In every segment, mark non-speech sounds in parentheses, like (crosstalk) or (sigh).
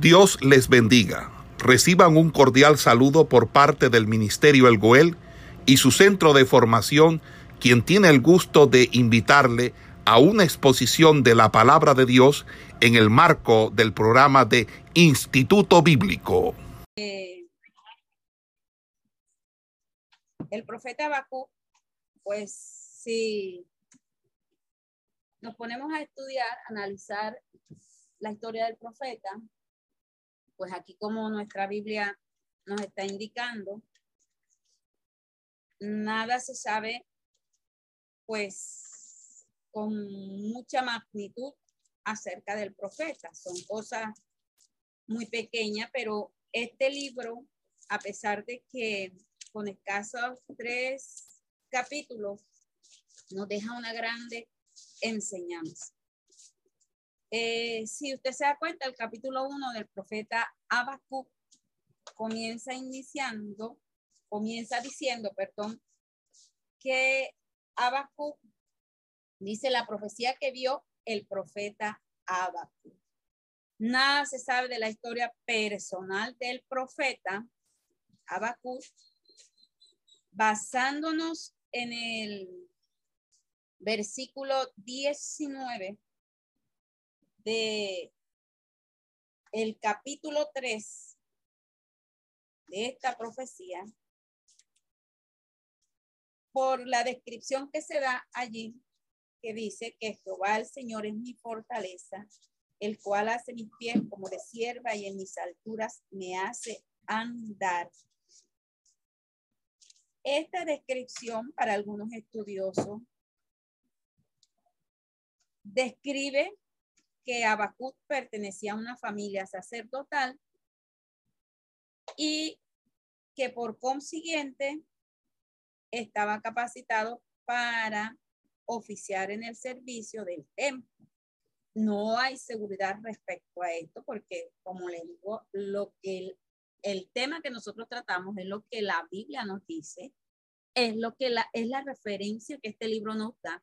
Dios les bendiga. Reciban un cordial saludo por parte del Ministerio El Goel y su centro de formación, quien tiene el gusto de invitarle a una exposición de la palabra de Dios en el marco del programa de Instituto Bíblico. Eh, el profeta Bakú, pues si nos ponemos a estudiar, analizar la historia del profeta, pues aquí como nuestra Biblia nos está indicando, nada se sabe pues con mucha magnitud acerca del profeta. Son cosas muy pequeñas, pero este libro, a pesar de que con escasos tres capítulos, nos deja una grande enseñanza. Eh, si usted se da cuenta, el capítulo 1 del profeta Habacuc comienza iniciando, comienza diciendo, perdón, que Habacuc dice la profecía que vio el profeta Habacuc. Nada se sabe de la historia personal del profeta Habacuc, basándonos en el versículo 19 de el capítulo 3 de esta profecía, por la descripción que se da allí, que dice que Jehová el Señor es mi fortaleza, el cual hace mis pies como de sierva y en mis alturas me hace andar. Esta descripción para algunos estudiosos describe que Abacut pertenecía a una familia sacerdotal y que por consiguiente estaba capacitado para oficiar en el servicio del templo. No hay seguridad respecto a esto porque, como le digo, lo que el, el tema que nosotros tratamos es lo que la Biblia nos dice, es lo que la, es la referencia que este libro nos da.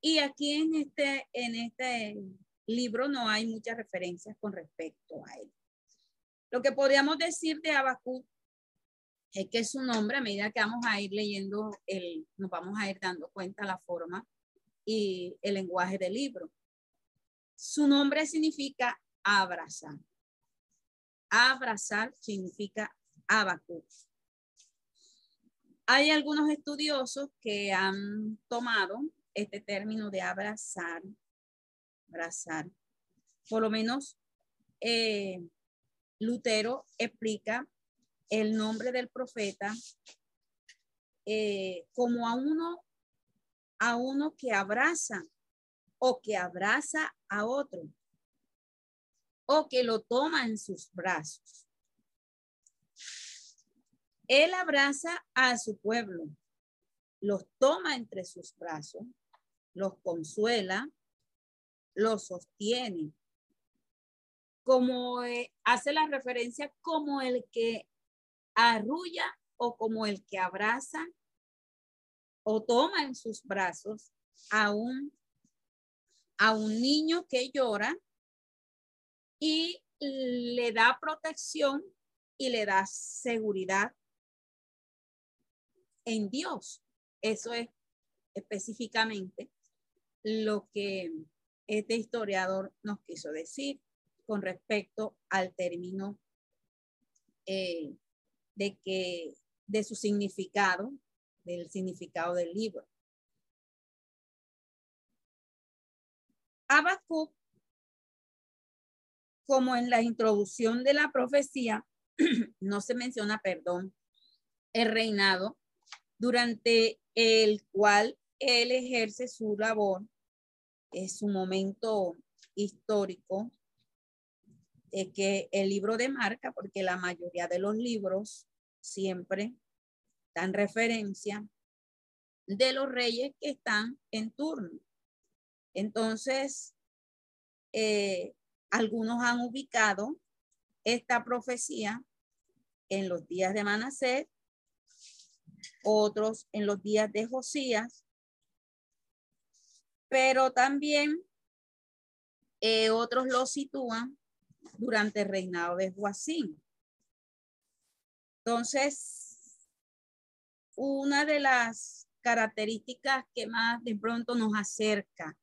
Y aquí en este, en este libro no hay muchas referencias con respecto a él. Lo que podríamos decir de Abacú es que su nombre, a medida que vamos a ir leyendo, el, nos vamos a ir dando cuenta la forma y el lenguaje del libro. Su nombre significa abrazar. Abrazar significa Abacú. Hay algunos estudiosos que han tomado este término de abrazar abrazar. Por lo menos eh, Lutero explica el nombre del profeta eh, como a uno, a uno que abraza o que abraza a otro o que lo toma en sus brazos. Él abraza a su pueblo, los toma entre sus brazos, los consuela, lo sostiene. Como eh, hace la referencia como el que arrulla o como el que abraza o toma en sus brazos a un, a un niño que llora y le da protección y le da seguridad en Dios. Eso es específicamente lo que este historiador nos quiso decir con respecto al término eh, de que de su significado, del significado del libro. Habacuc, como en la introducción de la profecía, (clears throat) no se menciona, perdón, el reinado durante el cual él ejerce su labor es un momento histórico eh, que el libro de marca, porque la mayoría de los libros siempre dan referencia de los reyes que están en turno. Entonces, eh, algunos han ubicado esta profecía en los días de Manasés, otros en los días de Josías pero también eh, otros lo sitúan durante el reinado de Joacín. Entonces, una de las características que más de pronto nos acerca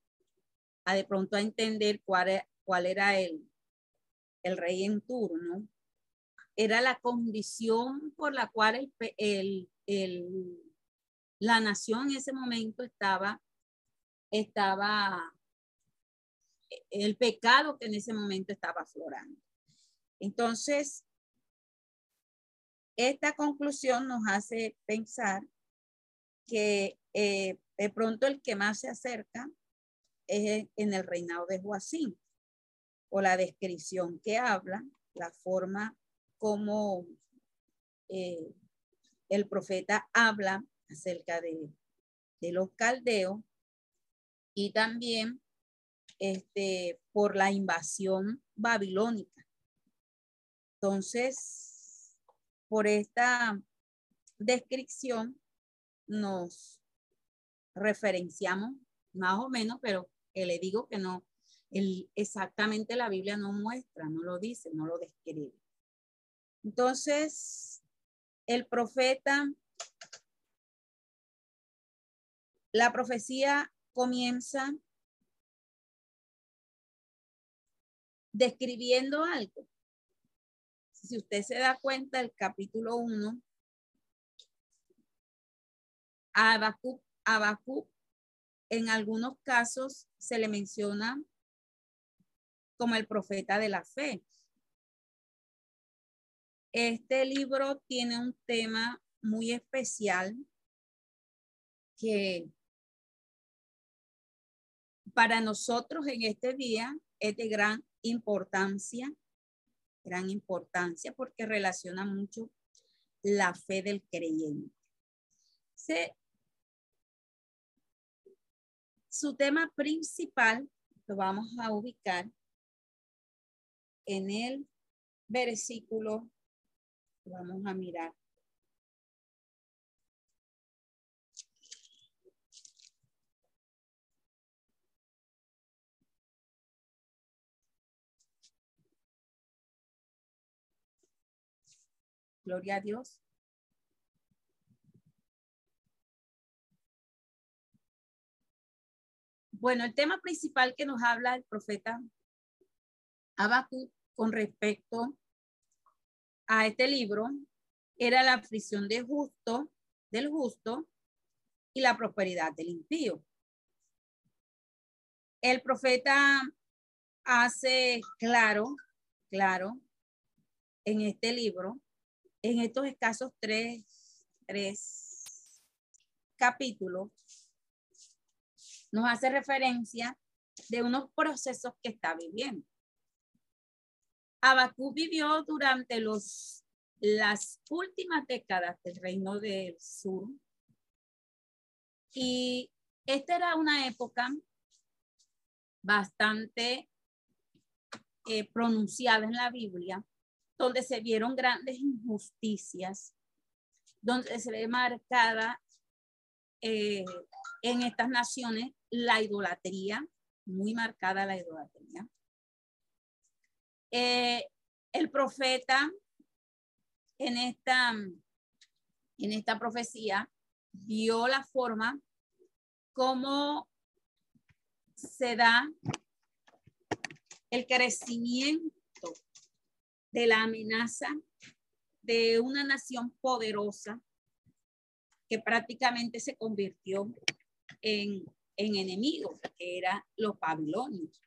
a de pronto a entender cuál, e, cuál era el, el rey en turno, era la condición por la cual el, el, la nación en ese momento estaba, estaba, el pecado que en ese momento estaba aflorando. Entonces, esta conclusión nos hace pensar que eh, de pronto el que más se acerca es en el reinado de Joacín, o la descripción que habla, la forma como eh, el profeta habla acerca de, de, los caldeos y también este, por la invasión babilónica. Entonces, por esta descripción nos referenciamos más o menos, pero le digo que no, el, exactamente la Biblia no muestra, no lo dice, no lo describe. Entonces, el profeta, la profecía comienza describiendo algo. Si usted se da cuenta, el capítulo 1, Habacuc, Habacuc en algunos casos se le menciona como el profeta de la fe. Este libro tiene un tema muy especial que para nosotros en este día es de gran importancia, gran importancia porque relaciona mucho la fe del creyente. su tema principal lo vamos a ubicar en el versículo Vamos a mirar. Gloria a Dios. Bueno, el tema principal que nos habla el profeta Habacuc con respecto a este libro era la aflicción de justo, del justo y la prosperidad del impío. El profeta hace claro, claro, en este libro, en estos escasos tres, tres capítulos, nos hace referencia de unos procesos que está viviendo. Abacú vivió durante los, las últimas décadas del reino del sur y esta era una época bastante eh, pronunciada en la Biblia, donde se vieron grandes injusticias, donde se ve marcada eh, en estas naciones la idolatría, muy marcada la idolatría. Eh, el profeta en esta, en esta profecía vio la forma como se da el crecimiento de la amenaza de una nación poderosa que prácticamente se convirtió en, en enemigo, que era los babilonios.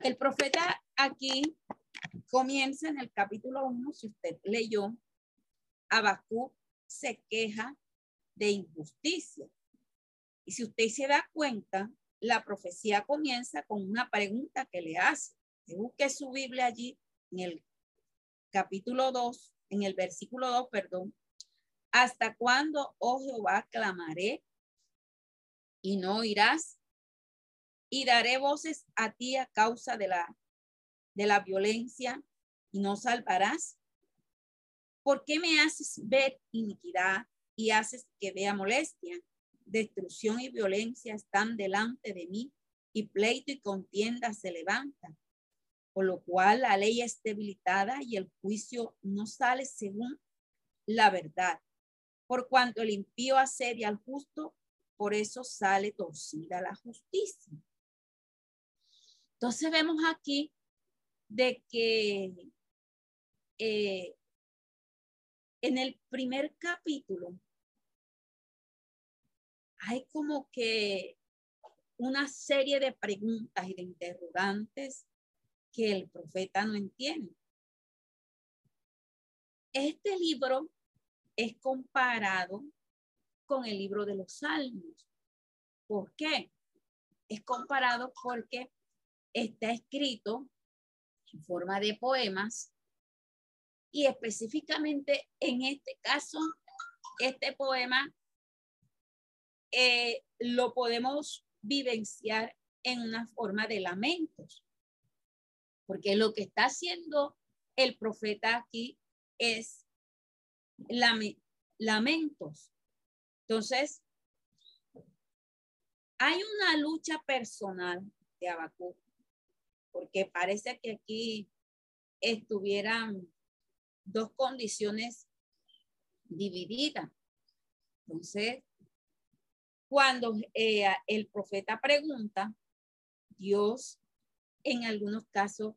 El profeta aquí comienza en el capítulo 1, si usted leyó, Abacú se queja de injusticia. Y si usted se da cuenta, la profecía comienza con una pregunta que le hace. Busque su Biblia allí en el capítulo 2, en el versículo 2, perdón. ¿Hasta cuándo, oh Jehová, clamaré y no oirás? y daré voces a ti a causa de la, de la violencia y no salvarás. ¿Por qué me haces ver iniquidad y haces que vea molestia? Destrucción y violencia están delante de mí y pleito y contienda se levantan. Por lo cual la ley es debilitada y el juicio no sale según la verdad. Por cuanto el impío asedia al justo, por eso sale torcida la justicia. Entonces vemos aquí de que eh, en el primer capítulo hay como que una serie de preguntas y de interrogantes que el profeta no entiende. Este libro es comparado con el libro de los Salmos. ¿Por qué? Es comparado porque está escrito en forma de poemas y específicamente en este caso, este poema eh, lo podemos vivenciar en una forma de lamentos, porque lo que está haciendo el profeta aquí es lamentos. Entonces, hay una lucha personal de Abacú, porque parece que aquí estuvieran dos condiciones divididas. Entonces, cuando eh, el profeta pregunta, Dios en algunos casos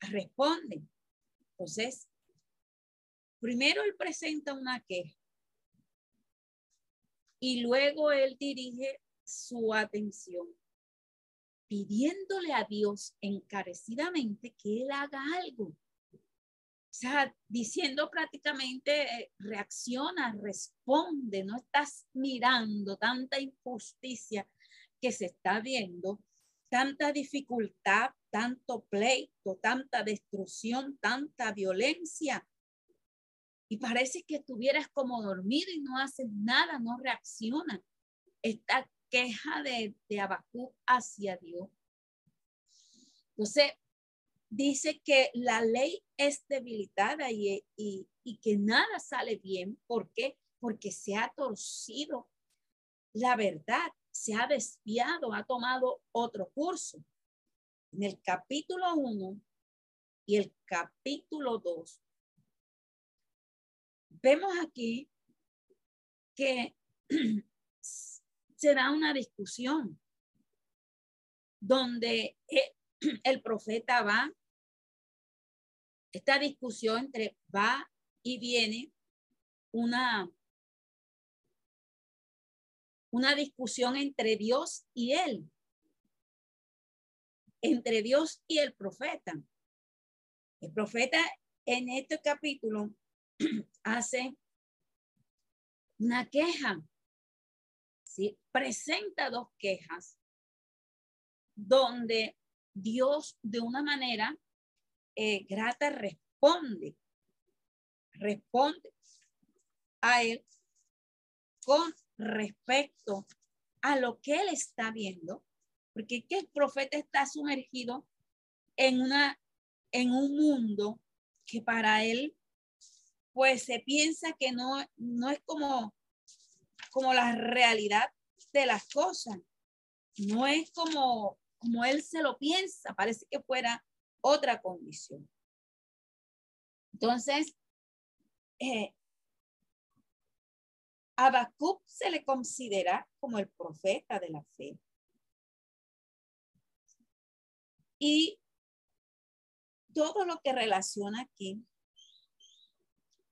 responde. Entonces, primero él presenta una queja y luego él dirige su atención pidiéndole a Dios encarecidamente que él haga algo. O sea, diciendo prácticamente, eh, reacciona, responde, no estás mirando tanta injusticia que se está viendo, tanta dificultad, tanto pleito, tanta destrucción, tanta violencia. Y parece que estuvieras como dormido y no haces nada, no reacciona. Esta queja de, de Abacú hacia Dios. Entonces, dice que la ley es debilitada y, que nada sale bien. ¿Por qué? Porque se ha torcido la verdad, se ha desviado, ha tomado otro curso. En el capítulo 1 y el capítulo 2, vemos aquí que (clears throat) se da una discusión donde (clears throat) el profeta va esta discusión entre va y viene una, una discusión entre Dios y él, entre Dios y el profeta. El profeta en este capítulo (clears throat) hace una queja, ¿sí? presenta dos quejas donde Dios de una manera eh, grata responde, responde a él con respecto a lo que él está viendo, porque que el profeta está sumergido en una en un mundo que para él pues se piensa que no no es como como la realidad de las cosas, no es como como él se lo piensa, parece que fuera otra condición. Entonces, eh, Habacuc se le considera como el profeta de la fe. Y todo lo que relaciona aquí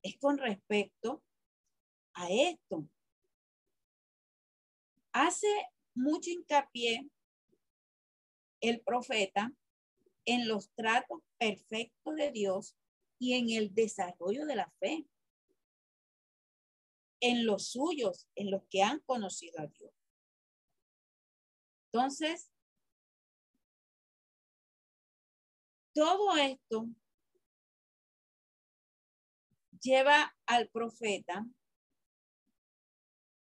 es con respecto a esto. Hace mucho hincapié el profeta en los tratos perfectos de Dios y en el desarrollo de la fe, en los suyos, en los que han conocido a Dios. Entonces, todo esto lleva al profeta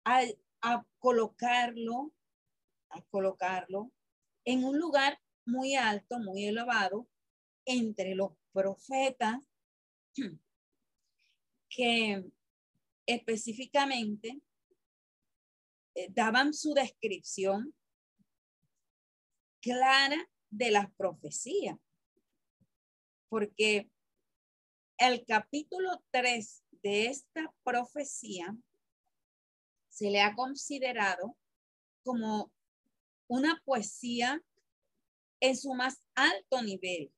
a, colocarlo, a colocarlo en un lugar muy alto, muy elevado, entre los profetas (clears throat) que específicamente eh, daban su descripción clara de las profecías. porque el capítulo 3 de esta profecía se le ha considerado como una poesía en su más alto nivel.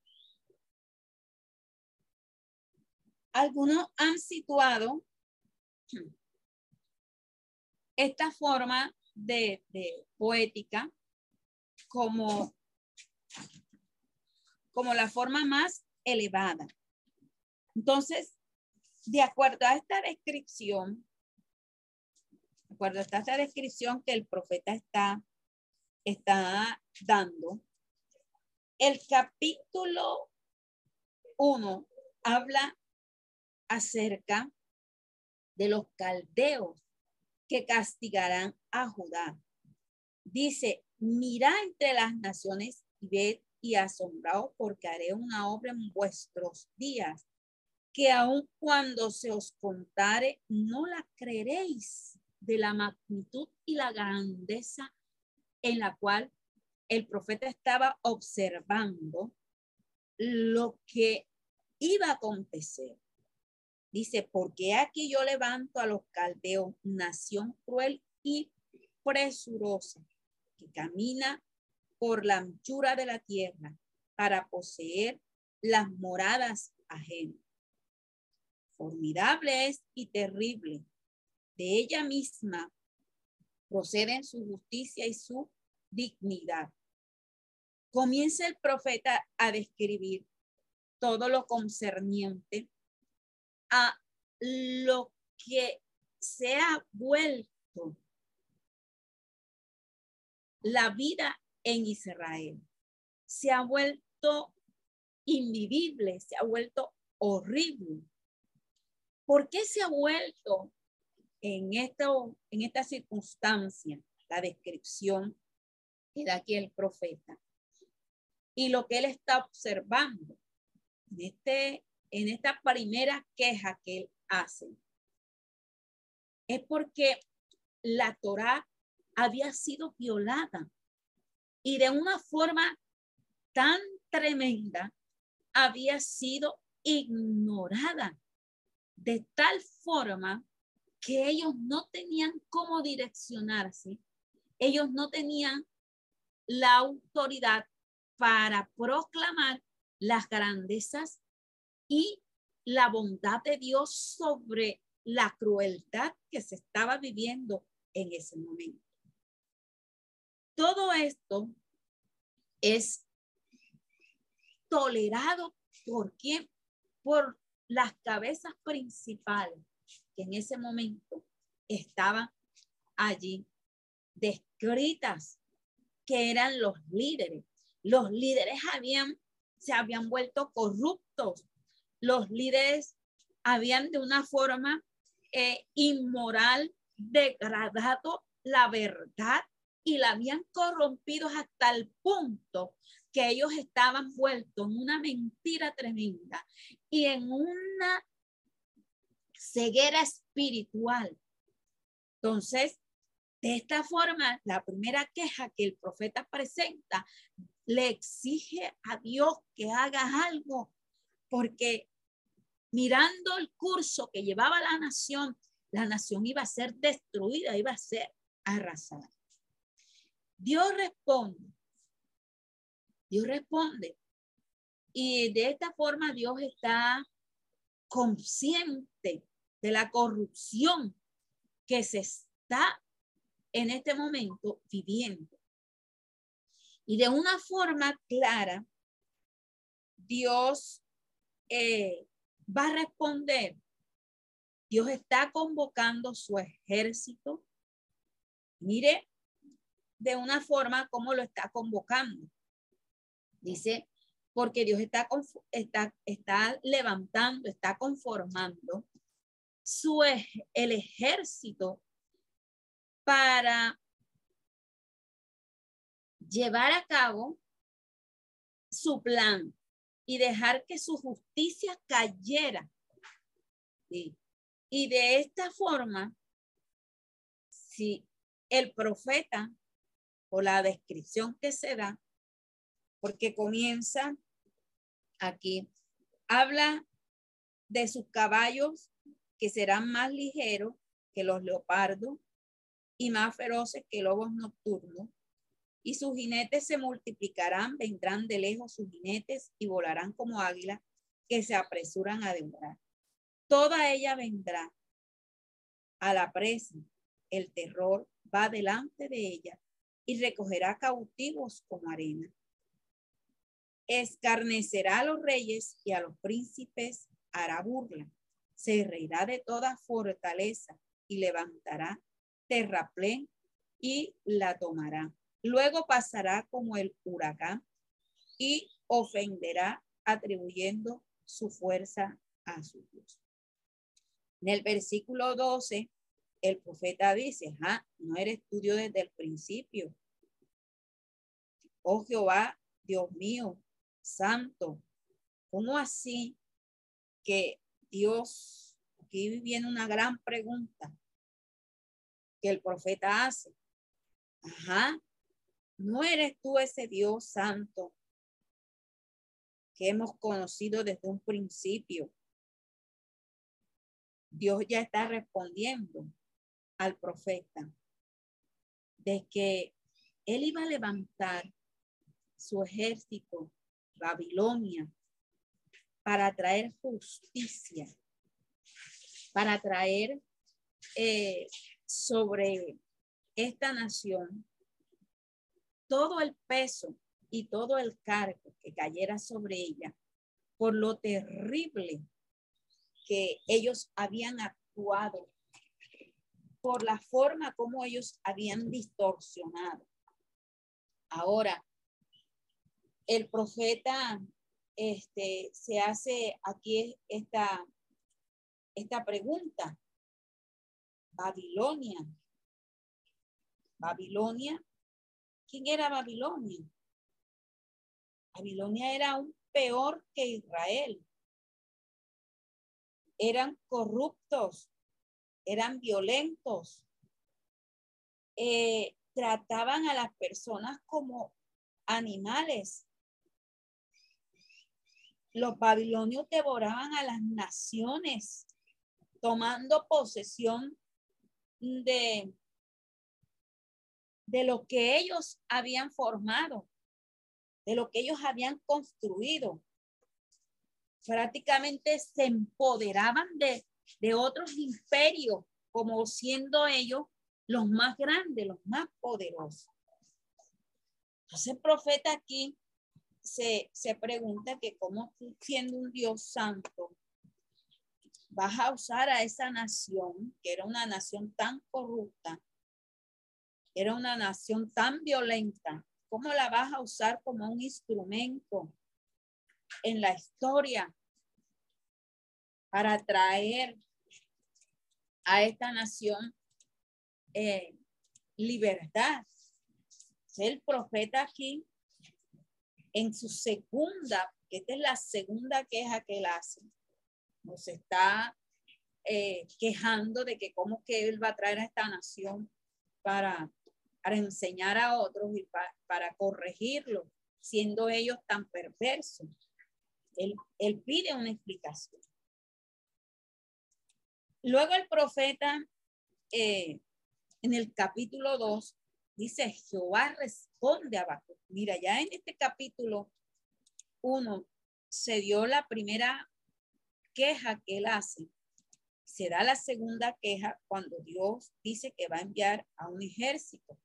Algunos han situado esta forma de, poética como, como la forma más elevada. Entonces, de acuerdo a esta descripción, de acuerdo a esta descripción que el profeta está, está dando, el capítulo 1 habla acerca de los caldeos que castigarán a Judá. Dice, mira entre las naciones y ved y asombraos porque haré una obra en vuestros días, que aun cuando se os contare, no la creeréis de la magnitud y la grandeza en la cual el profeta estaba observando lo que iba a acontecer. Dice, porque aquí yo levanto a los caldeos, nación cruel y presurosa, que camina por la anchura de la tierra para poseer las moradas ajenas. Formidable es y terrible. De ella misma proceden su justicia y su dignidad. Comienza el profeta a describir todo lo concerniente a lo que se ha vuelto la vida en Israel. Se ha vuelto invivible, se ha vuelto horrible. ¿Por qué se ha vuelto en, esto, en esta circunstancia la descripción que da aquí el profeta? Y lo que él está observando en este en esta primera queja que él hace, es porque la Torá había sido violada y de una forma tan tremenda había sido ignorada de tal forma que ellos no tenían cómo direccionarse, ellos no tenían la autoridad para proclamar las grandezas y la bondad de Dios sobre la crueldad que se estaba viviendo en ese momento. Todo esto es tolerado por quién? Por las cabezas principales que en ese momento estaban allí descritas, que eran los líderes. Los líderes habían, se habían vuelto corruptos, los líderes habían de una forma eh, inmoral degradado la verdad y la habían corrompido hasta el punto que ellos estaban vueltos en una mentira tremenda y en una ceguera espiritual. Entonces, de esta forma, la primera queja que el profeta presenta le exige a Dios que haga algo porque mirando el curso que llevaba la nación, la nación iba a ser destruida, iba a ser arrasada. Dios responde, Dios responde. Y de esta forma Dios está consciente de la corrupción que se está en este momento viviendo. Y de una forma clara, Dios eh, va a responder. Dios está convocando su ejército. Mire de una forma como lo está convocando. Dice, porque Dios está, está, está levantando, está conformando su, el ejército para llevar a cabo su plan y dejar que su justicia cayera. Y de esta forma, si el profeta o la descripción que se da, porque comienza aquí Habla de sus caballos que serán más ligeros que los leopardos y más feroces que lobos nocturnos. Y sus jinetes se multiplicarán, vendrán de lejos sus jinetes y volarán como águilas que se apresuran a devorar. Toda ella vendrá a la presa. El terror va delante de ella y recogerá cautivos como arena. Escarnecerá a los reyes y a los príncipes hará burla. Se reirá de toda fortaleza y levantará terraplén y la tomará. Luego pasará como el huracán y ofenderá atribuyendo su fuerza a su Dios. En el versículo 12, el profeta dice, ah, no eres estudio desde el principio. Oh Jehová, Dios mío, santo, ¿cómo así que Dios, aquí viene una gran pregunta que el profeta hace. Ajá, no eres tú ese Dios santo que hemos conocido desde un principio. Dios ya está respondiendo al profeta de que él iba a levantar su ejército, Babilonia, para traer justicia, para traer eh, sobre esta nación todo el peso y todo el cargo que cayera sobre ella por lo terrible que ellos habían actuado, por la forma como ellos habían distorsionado. Ahora, el profeta este, se hace aquí esta, esta pregunta. Babilonia. Babilonia. ¿Quién era Babilonia? Babilonia era aún peor que Israel. Eran corruptos, eran violentos, eh, trataban a las personas como animales, los babilonios devoraban a las naciones, tomando posesión de, de lo que ellos habían formado, de lo que ellos habían construido. Prácticamente se empoderaban de, de otros imperios, como siendo ellos los más grandes, los más poderosos. Entonces el profeta aquí se, pregunta que cómo siendo un Dios santo, vas a usar a esa nación, que era una nación tan corrupta, era una nación tan violenta, ¿cómo la vas a usar como un instrumento en la historia para traer a esta nación eh, libertad? El profeta aquí en su segunda, que esta es la segunda queja que él hace, nos está eh, quejando de que cómo que él va a traer a esta nación para, para enseñar a otros y para corregirlo, siendo ellos tan perversos. Él, pide una explicación. Luego el profeta eh, en el capítulo 2 dice Jehová responde a Mira, ya en este capítulo 1 se dio la primera queja que él hace. Se da la segunda queja cuando Dios dice que va a enviar a un ejército.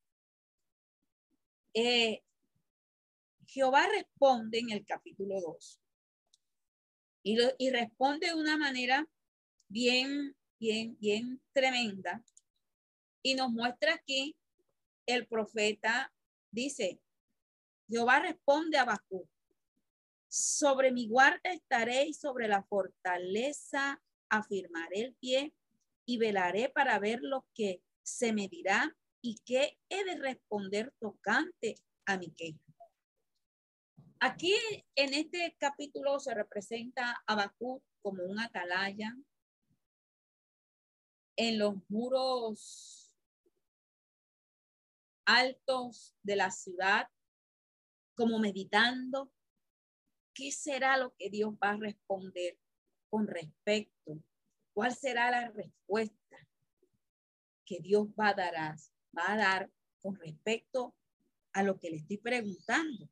Eh, Jehová responde en el capítulo 2 y, y responde de una manera bien, bien, bien tremenda. Y nos muestra aquí el profeta dice, Jehová responde a Bakú, sobre mi guarda estaré y sobre la fortaleza afirmaré el pie y velaré para ver lo que se me dirá y qué he de responder tocante a mi queja. Aquí en este capítulo se representa a Bakú como un atalaya en los muros altos de la ciudad, como meditando, ¿qué será lo que Dios va a responder con respecto? ¿Cuál será la respuesta que Dios va a dar, va a dar con respecto a lo que le estoy preguntando?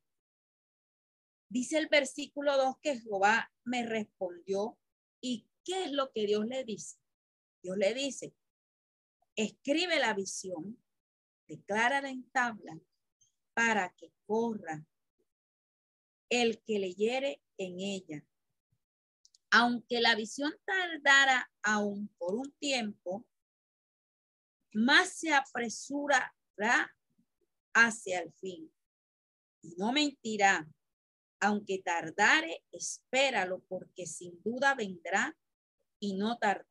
Dice el versículo 2 que Jehová me respondió. ¿Y qué es lo que Dios le dice? Dios le dice, escribe la visión, declara en tabla para que corra el que leyere en ella. Aunque la visión tardara aún por un tiempo, más se apresurará hacia el fin. Y no mentirá, aunque tardare, espéralo, porque sin duda vendrá y no tardará.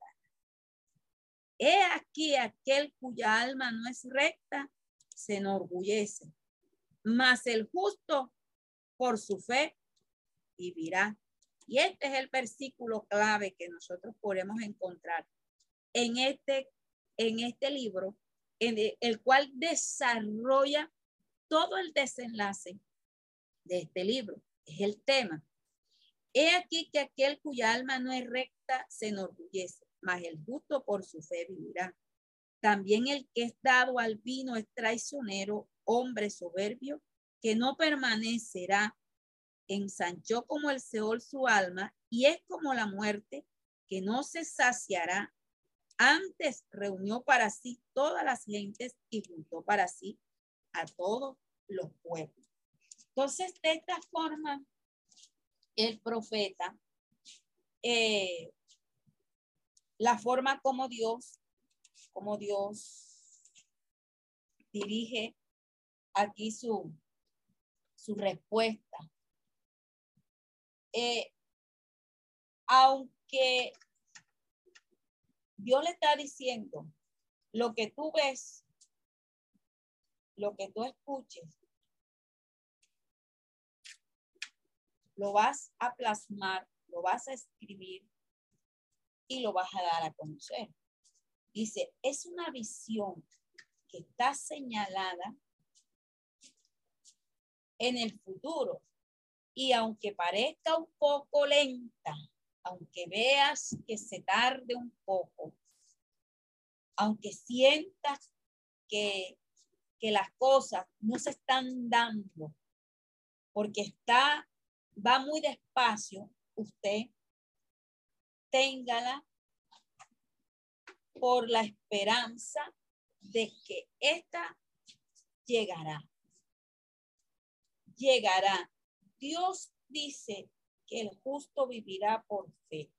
He aquí aquel cuya alma no es recta, se enorgullece, mas el justo por su fe vivirá. Y este es el versículo clave que nosotros podemos encontrar en este, en este libro, en el cual desarrolla todo el desenlace de este libro. Es el tema. He aquí que aquel cuya alma no es recta se enorgullece, mas el justo por su fe vivirá. También el que es dado al vino es traicionero, hombre soberbio, que no permanecerá ensanchó como el Seol su alma y es como la muerte que no se saciará. Antes reunió para sí todas las gentes y juntó para sí a todos los pueblos. Entonces, de esta forma, el profeta, eh, la forma como Dios, como Dios dirige aquí su, su respuesta eh, aunque Dios le está diciendo lo que tú ves, lo que tú escuches, lo vas a plasmar, lo vas a escribir y lo vas a dar a conocer. Dice, es una visión que está señalada en el futuro. Y aunque parezca un poco lenta, aunque veas que se tarde un poco, aunque sientas que, que las cosas no se están dando, porque está, va muy despacio, usted téngala por la esperanza de que esta llegará. Llegará. Dios dice que el justo vivirá por fe.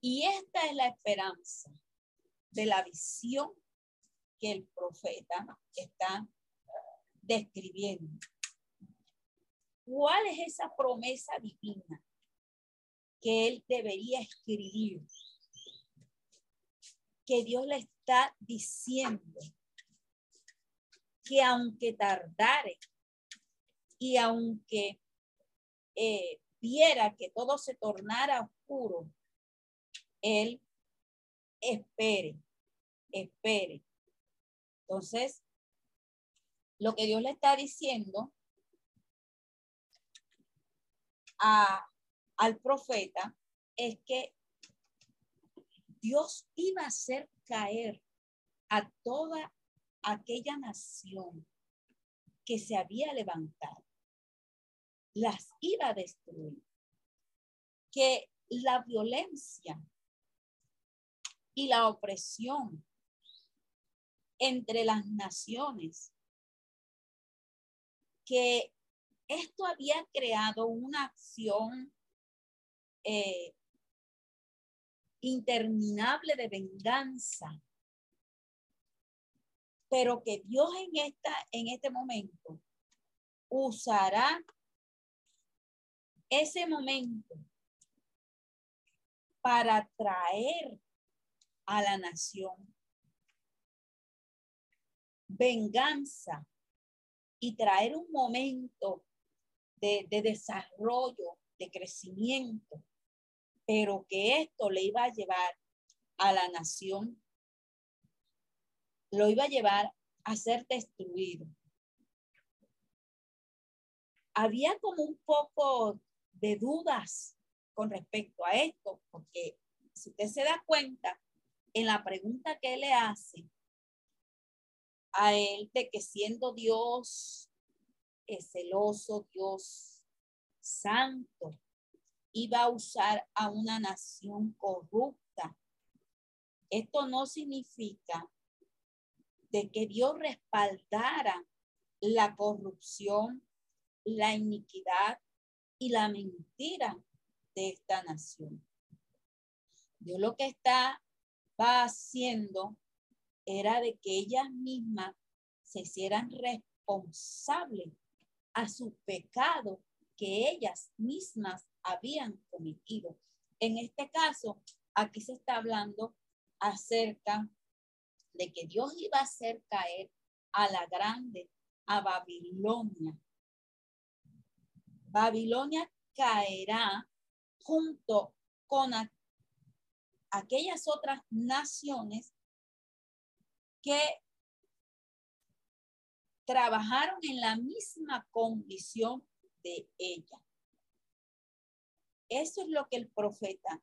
Y esta es la esperanza de la visión que el profeta está describiendo. ¿Cuál es esa promesa divina que él debería escribir? Que Dios le está diciendo que aunque tardare, y aunque eh, viera que todo se tornara oscuro, él espere, espere. Entonces, lo que Dios le está diciendo a, al profeta es que Dios iba a hacer caer a toda aquella nación que se había levantado las iba a destruir. Que la violencia y la opresión entre las naciones, que esto había creado una acción eh, interminable de venganza, pero que Dios en, esta, en este momento usará ese momento para traer a la nación venganza y traer un momento de, desarrollo, de crecimiento, pero que esto le iba a llevar a la nación, lo iba a llevar a ser destruido. había como un poco de dudas con respecto a esto, porque si usted se da cuenta, en la pregunta que le hace a él de que siendo Dios celoso, Dios santo, iba a usar a una nación corrupta. Esto no significa de que Dios respaldara la corrupción, la iniquidad y la mentira de esta nación. Dios lo que está haciendo era de que ellas mismas se hicieran responsables a su pecado que ellas mismas habían cometido. En este caso, aquí se está hablando acerca de que Dios iba a hacer caer a la grande, a Babilonia. Babilonia caerá junto con aquellas otras naciones que trabajaron en la misma condición de ella. Eso es lo que el profeta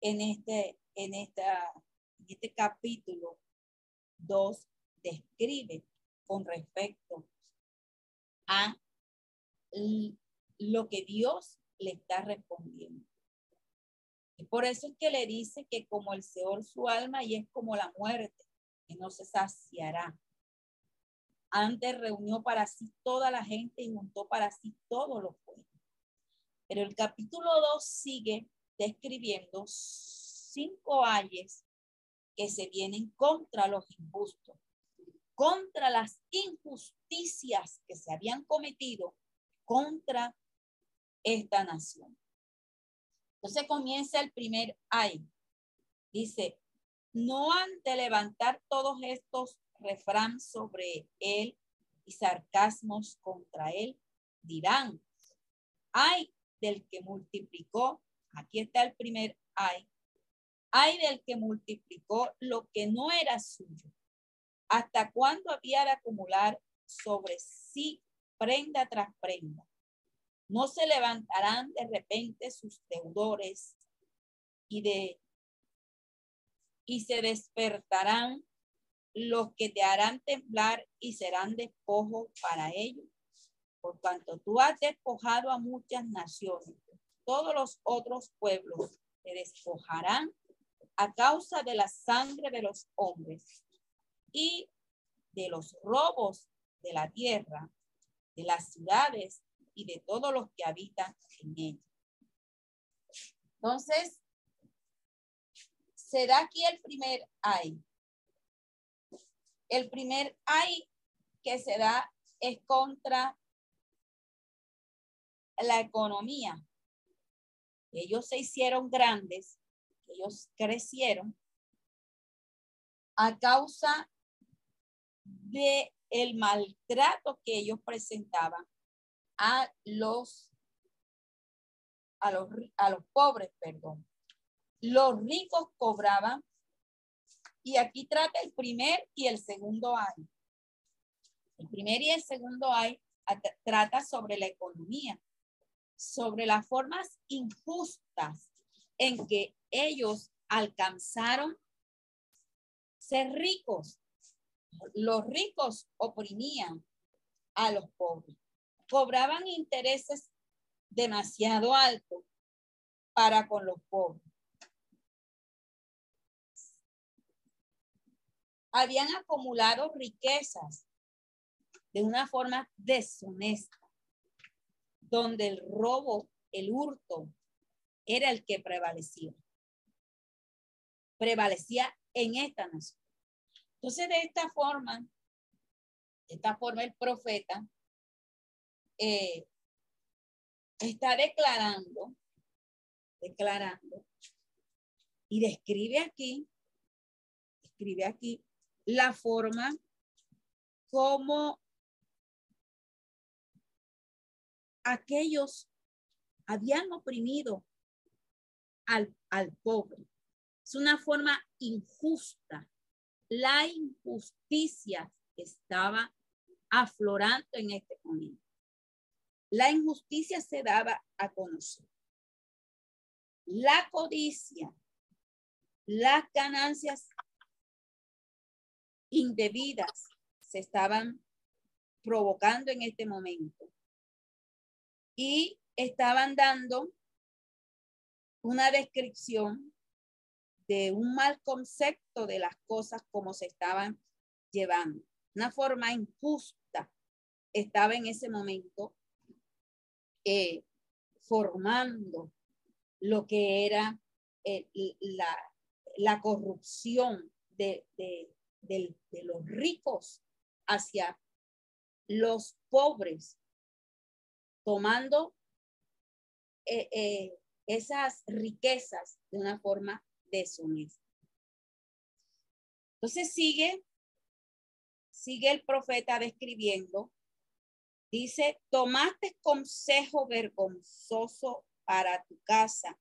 en este, en esta, en este capítulo 2 describe con respecto a lo que Dios le está respondiendo. Y por eso es que le dice que como el Señor su alma y es como la muerte, que no se saciará. Antes reunió para sí toda la gente y montó para sí todos los pueblos. Pero el capítulo 2 sigue describiendo cinco ayes que se vienen contra los injustos, contra las injusticias que se habían cometido contra esta nación. Entonces comienza el primer ay. Dice, no han de levantar todos estos refrán sobre él y sarcasmos contra él, dirán, ay del que multiplicó, aquí está el primer ay, ay del que multiplicó lo que no era suyo. ¿Hasta cuándo había de acumular sobre sí prenda tras prenda? No se levantarán de repente sus deudores y de y se despertarán los que te harán temblar y serán despojo para ellos. Por cuanto tú has despojado a muchas naciones, todos los otros pueblos te despojarán a causa de la sangre de los hombres y de los robos de la tierra, de las ciudades y de todos los que habitan en ella. Entonces, se da aquí el primer ay. El primer ay que se da es contra la economía. Ellos se hicieron grandes, ellos crecieron a causa de el maltrato que ellos presentaban a los a los, a los pobres, perdón. Los ricos cobraban y aquí trata el primer y el segundo año. El primer y el segundo año trata sobre la economía, sobre las formas injustas en que ellos alcanzaron ser ricos. Los ricos oprimían a los pobres cobraban intereses demasiado altos para con los pobres. Habían acumulado riquezas de una forma deshonesta, donde el robo, el hurto, era el que prevalecía. Prevalecía en esta nación. Entonces, de esta forma, de esta forma el profeta eh, está declarando, declarando, y describe aquí, describe aquí la forma como aquellos habían oprimido al, al pobre. Es una forma injusta. La injusticia estaba aflorando en este momento. La injusticia se daba a conocer. La codicia, las ganancias indebidas se estaban provocando en este momento y estaban dando una descripción de un mal concepto de las cosas como se estaban llevando. Una forma injusta estaba en ese momento eh, formando lo que era eh, la, la, corrupción de, de, los ricos hacia los pobres, tomando eh, esas riquezas de una forma deshonesta. Entonces sigue, sigue el profeta describiendo, dice, tomaste consejo vergonzoso para tu casa,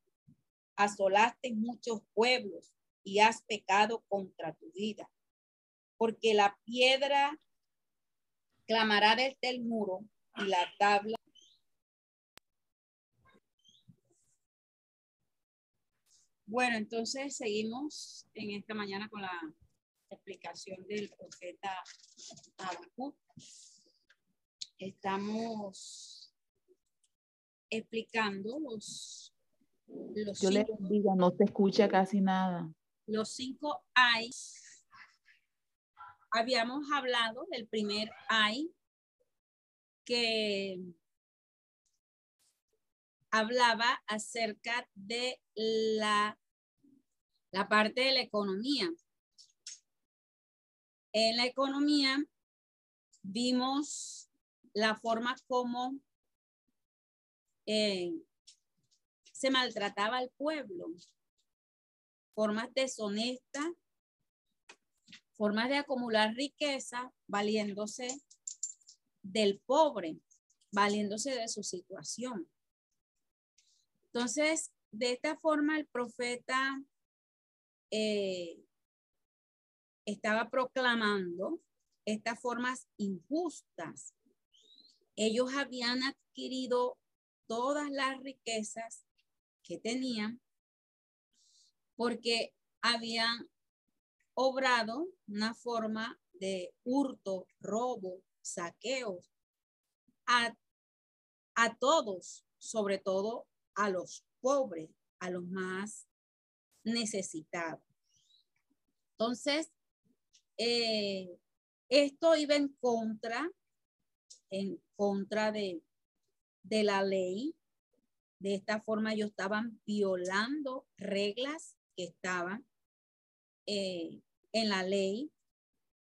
asolaste muchos pueblos y has pecado contra tu vida, porque la piedra clamará desde el muro y la tabla Bueno, entonces seguimos en esta mañana con la explicación del profeta Habacuc. Estamos explicando los, los Yo le diga, no se escucha casi nada. Los cinco hay. Habíamos hablado del primer hay que hablaba acerca de la la parte de la economía. En la economía vimos la forma como eh, se maltrataba al pueblo, formas deshonestas, formas de acumular riqueza valiéndose del pobre, valiéndose de su situación. Entonces, de esta forma el profeta eh, estaba proclamando estas formas injustas. Ellos habían adquirido todas las riquezas que tenían porque habían obrado una forma de hurto, robo, saqueos a, a todos, sobre todo a los pobres, a los más necesitado. Entonces, eh, esto iba en contra, en contra de, de la ley. De esta forma ellos estaban violando reglas que estaban eh, en la ley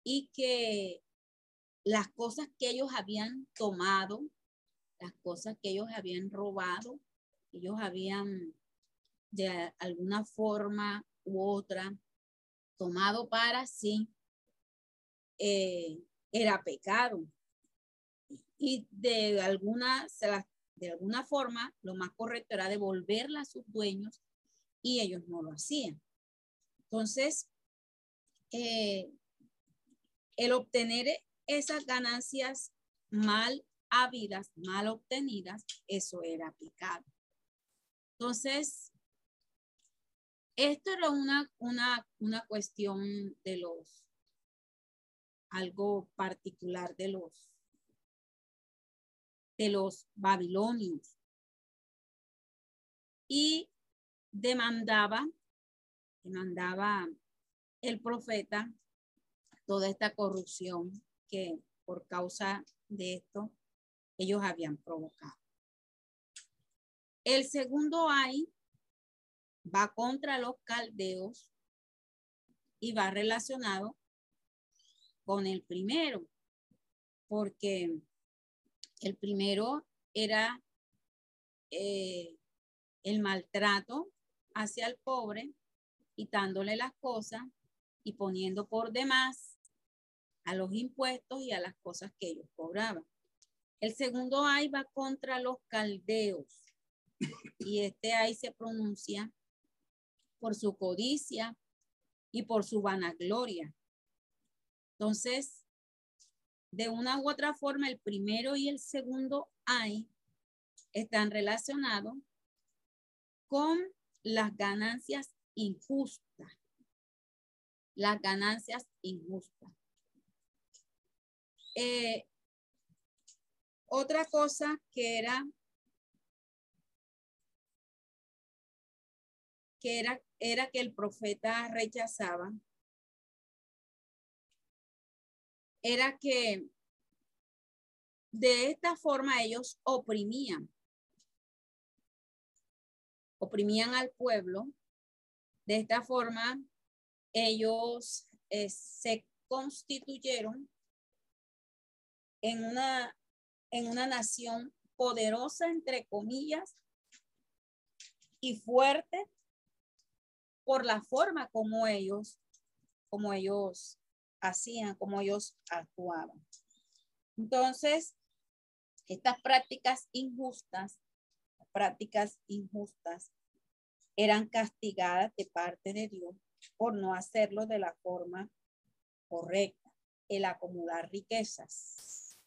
y que las cosas que ellos habían tomado, las cosas que ellos habían robado, ellos habían de alguna forma u otra tomado para sí, eh, era pecado. Y de alguna, de alguna forma, lo más correcto era devolverla a sus dueños y ellos no lo hacían. Entonces, eh, el obtener esas ganancias mal habidas, mal obtenidas, eso era pecado. Entonces, esto era una, una, una cuestión de los, algo particular de los, de los babilonios. Y demandaba, demandaba el profeta toda esta corrupción que por causa de esto ellos habían provocado. El segundo hay va contra los caldeos y va relacionado con el primero, porque el primero era eh, el maltrato hacia el pobre, quitándole las cosas y poniendo por demás a los impuestos y a las cosas que ellos cobraban. El segundo ay va contra los caldeos y este ay se pronuncia por su codicia y por su vanagloria. Entonces, de una u otra forma, el primero y el segundo hay están relacionados con las ganancias injustas. Las ganancias injustas. Eh, otra cosa que era que era, era que el profeta rechazaba era que de esta forma ellos oprimían, oprimían al pueblo. De esta forma ellos eh, se constituyeron en una, en una nación poderosa, entre comillas, y fuerte por la forma como ellos, como ellos hacían, como ellos actuaban. Entonces, estas prácticas injustas, prácticas injustas, eran castigadas de parte de Dios por no hacerlo de la forma correcta, el acomodar riquezas.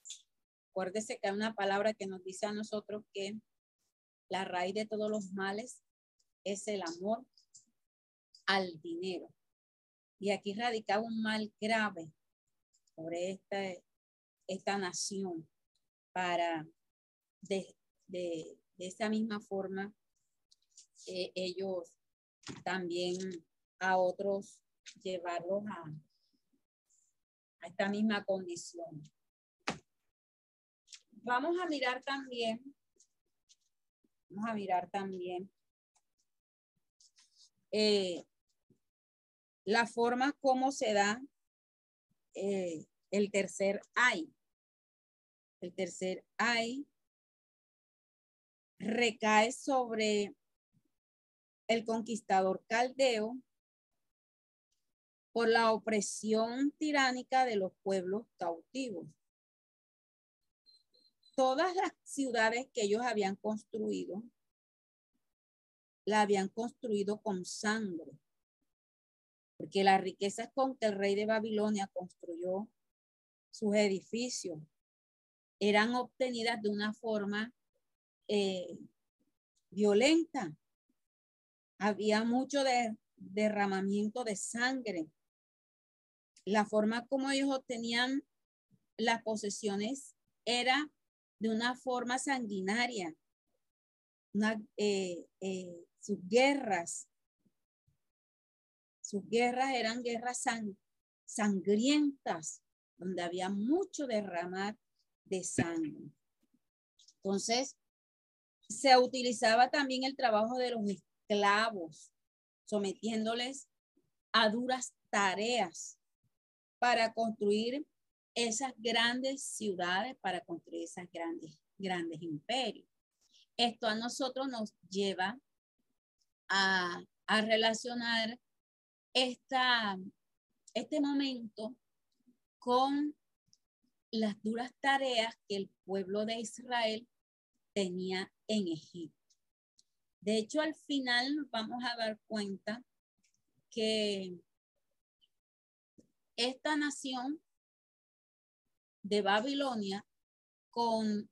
Acuérdese que hay una palabra que nos dice a nosotros que la raíz de todos los males es el amor al dinero. Y aquí radicaba un mal grave sobre esta, esta nación para de, de, esa misma forma eh, ellos también a otros llevarlos a, a esta misma condición. Vamos a mirar también, vamos a mirar también eh, la forma como se da eh, el tercer ay. El tercer ay recae sobre el conquistador caldeo por la opresión tiránica de los pueblos cautivos. Todas las ciudades que ellos habían construido, la habían construido con sangre porque las riquezas con que el rey de Babilonia construyó sus edificios eran obtenidas de una forma eh, violenta. Había mucho de, derramamiento de sangre. La forma como ellos obtenían las posesiones era de una forma sanguinaria. Eh, eh, sus guerras sus guerras eran guerras sangrientas, donde había mucho derramar de sangre. Entonces, se utilizaba también el trabajo de los esclavos, sometiéndoles a duras tareas para construir esas grandes ciudades, para construir esas grandes, grandes imperios. Esto a nosotros nos lleva a, a relacionar esta, este momento con las duras tareas que el pueblo de Israel tenía en Egipto. De hecho, al final vamos a dar cuenta que esta nación de Babilonia con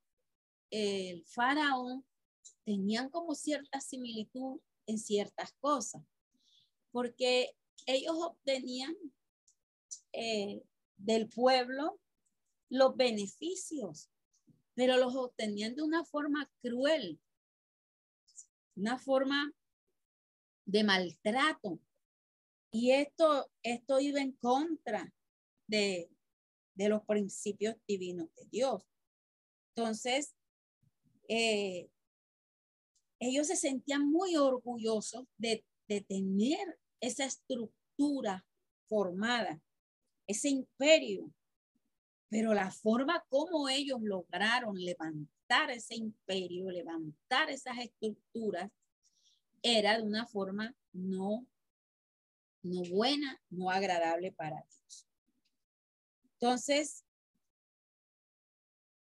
el faraón tenían como cierta similitud en ciertas cosas, porque ellos obtenían eh, del pueblo los beneficios, pero los obtenían de una forma cruel, una forma de maltrato. Y esto, esto iba en contra de, los principios divinos de Dios. Entonces, eh, ellos se sentían muy orgullosos de, de tener esa estructura formada, ese imperio, pero la forma como ellos lograron levantar ese imperio, levantar esas estructuras, era de una forma no, no buena, no agradable para Dios. Entonces,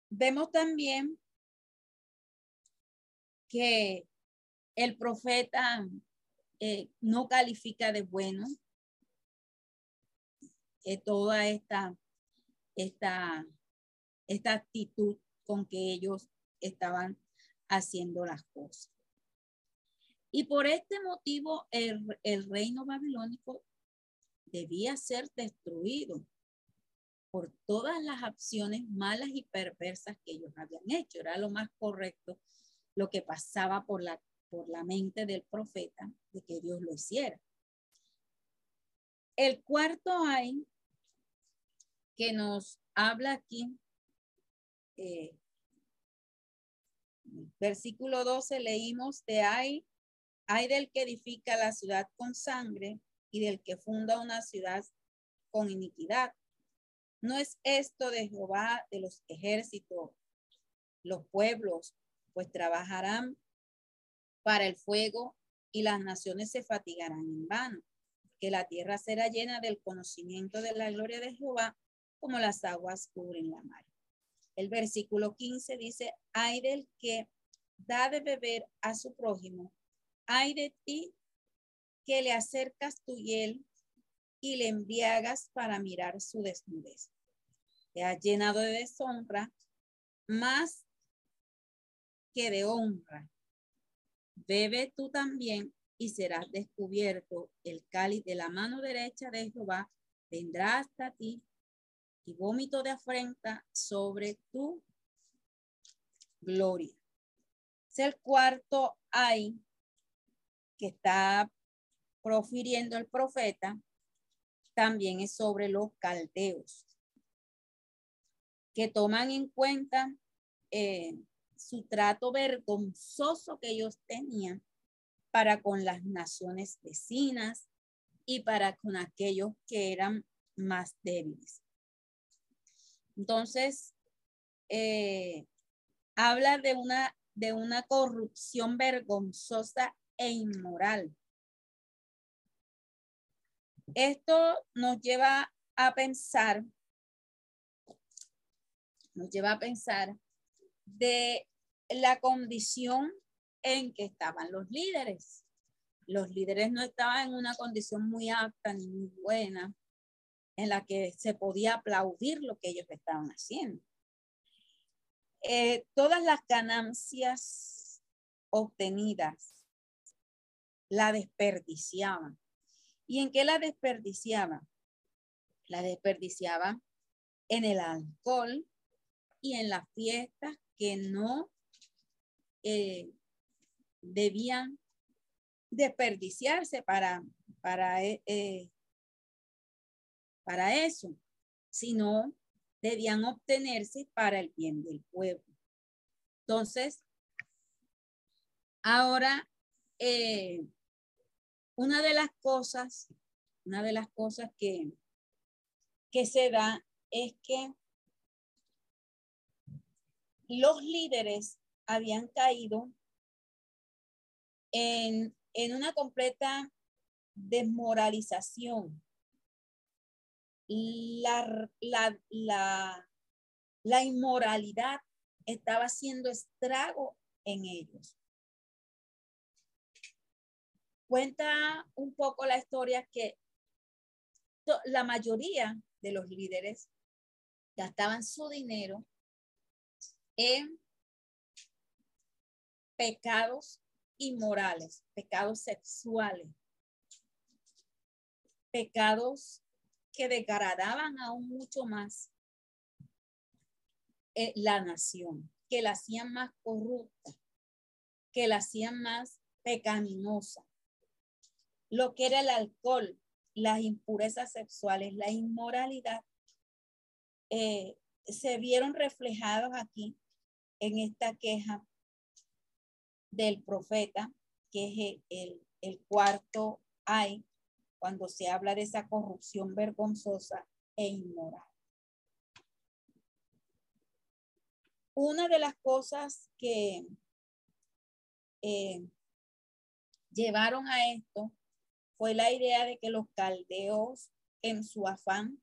vemos también que el profeta eh, no califica de bueno eh, toda esta, esta, esta actitud con que ellos estaban haciendo las cosas. Y por este motivo el, el reino babilónico debía ser destruido por todas las acciones malas y perversas que ellos habían hecho. Era lo más correcto lo que pasaba por la, por la mente del profeta de que Dios lo hiciera. El cuarto hay que nos habla aquí, eh, versículo 12 leímos de hay, hay del que edifica la ciudad con sangre y del que funda una ciudad con iniquidad. No es esto de Jehová de los ejércitos, los pueblos, pues trabajarán para el fuego y las naciones se fatigarán en vano, que la tierra será llena del conocimiento de la gloria de Jehová, como las aguas cubren la mar. El versículo 15 dice, hay del que da de beber a su prójimo, hay de ti que le acercas tu hiel y le embriagas para mirar su desnudez. Te has llenado de deshonra más que de honra. Bebe tú también y serás descubierto. El cáliz de la mano derecha de Jehová vendrá hasta ti y vómito de afrenta sobre tu gloria. Es el cuarto ay que está profiriendo el profeta también es sobre los caldeos, que toman en cuenta eh, su trato vergonzoso que ellos tenían para con las naciones vecinas y para con aquellos que eran más débiles. Entonces, eh, habla de una, de una corrupción vergonzosa e inmoral esto nos lleva a pensar, nos lleva a pensar de la condición en que estaban los líderes. Los líderes no estaban en una condición muy apta ni muy buena en la que se podía aplaudir lo que ellos estaban haciendo. Eh, todas las ganancias obtenidas la desperdiciaban. ¿Y en qué la desperdiciaba? La desperdiciaba en el alcohol y en las fiestas que no eh, debían desperdiciarse para, para, eh, eh, para eso, sino debían obtenerse para el bien del pueblo. Entonces, ahora una de las cosas, una de las cosas que, que se da es que los líderes habían caído en, una completa desmoralización. La, la, la, la inmoralidad estaba haciendo estrago en ellos. Cuenta un poco la historia que la mayoría de los líderes gastaban su dinero en pecados inmorales, pecados sexuales, pecados que degradaban aún mucho más eh, la nación, que la hacían más corrupta, que la hacían más pecaminosa. Lo que era el alcohol, las impurezas sexuales, la inmoralidad, eh, se vieron reflejados aquí en esta queja del profeta, que es el, el cuarto hay cuando se habla de esa corrupción vergonzosa e inmoral. Una de las cosas que eh, llevaron a esto fue la idea de que los caldeos, en su afán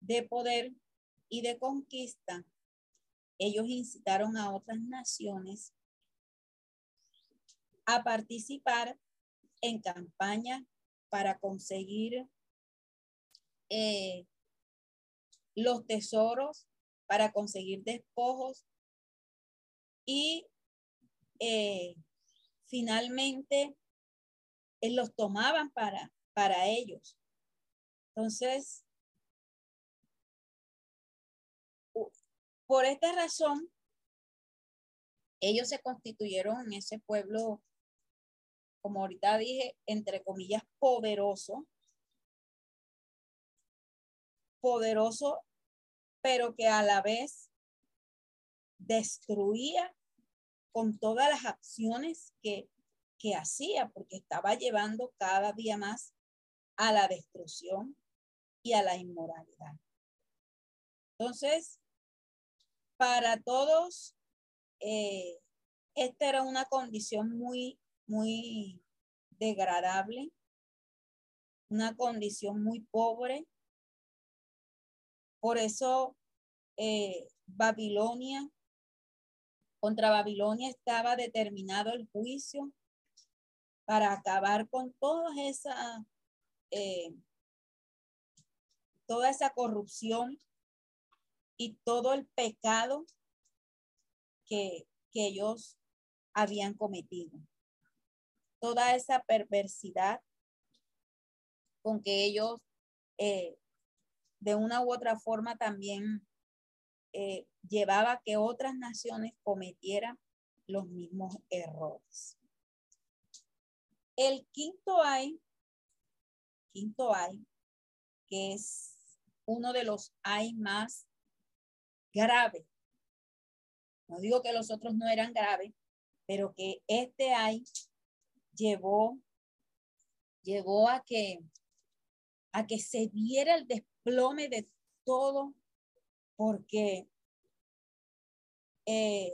de poder y de conquista, ellos incitaron a otras naciones a participar en campañas para conseguir eh, los tesoros, para conseguir despojos y eh, finalmente los tomaban para, para ellos. Entonces, por esta razón, ellos se constituyeron en ese pueblo, como ahorita dije, entre comillas, poderoso, poderoso, pero que a la vez destruía con todas las acciones que, que hacía, porque estaba llevando cada día más a la destrucción y a la inmoralidad. Entonces, para todos, eh, esta era una condición muy, muy degradable, una condición muy pobre. Por eso eh, Babilonia, contra Babilonia estaba determinado el juicio para acabar con toda esa, eh, toda esa corrupción y todo el pecado que, ellos habían cometido. Toda esa perversidad con que ellos eh, de una u otra forma también eh, llevaba que otras naciones cometieran los mismos errores. El quinto hay, quinto hay, que es uno de los hay más graves no digo que los otros no eran graves, pero que este hay llevó, llevó a que, a que se diera el desplome de todo, porque eh,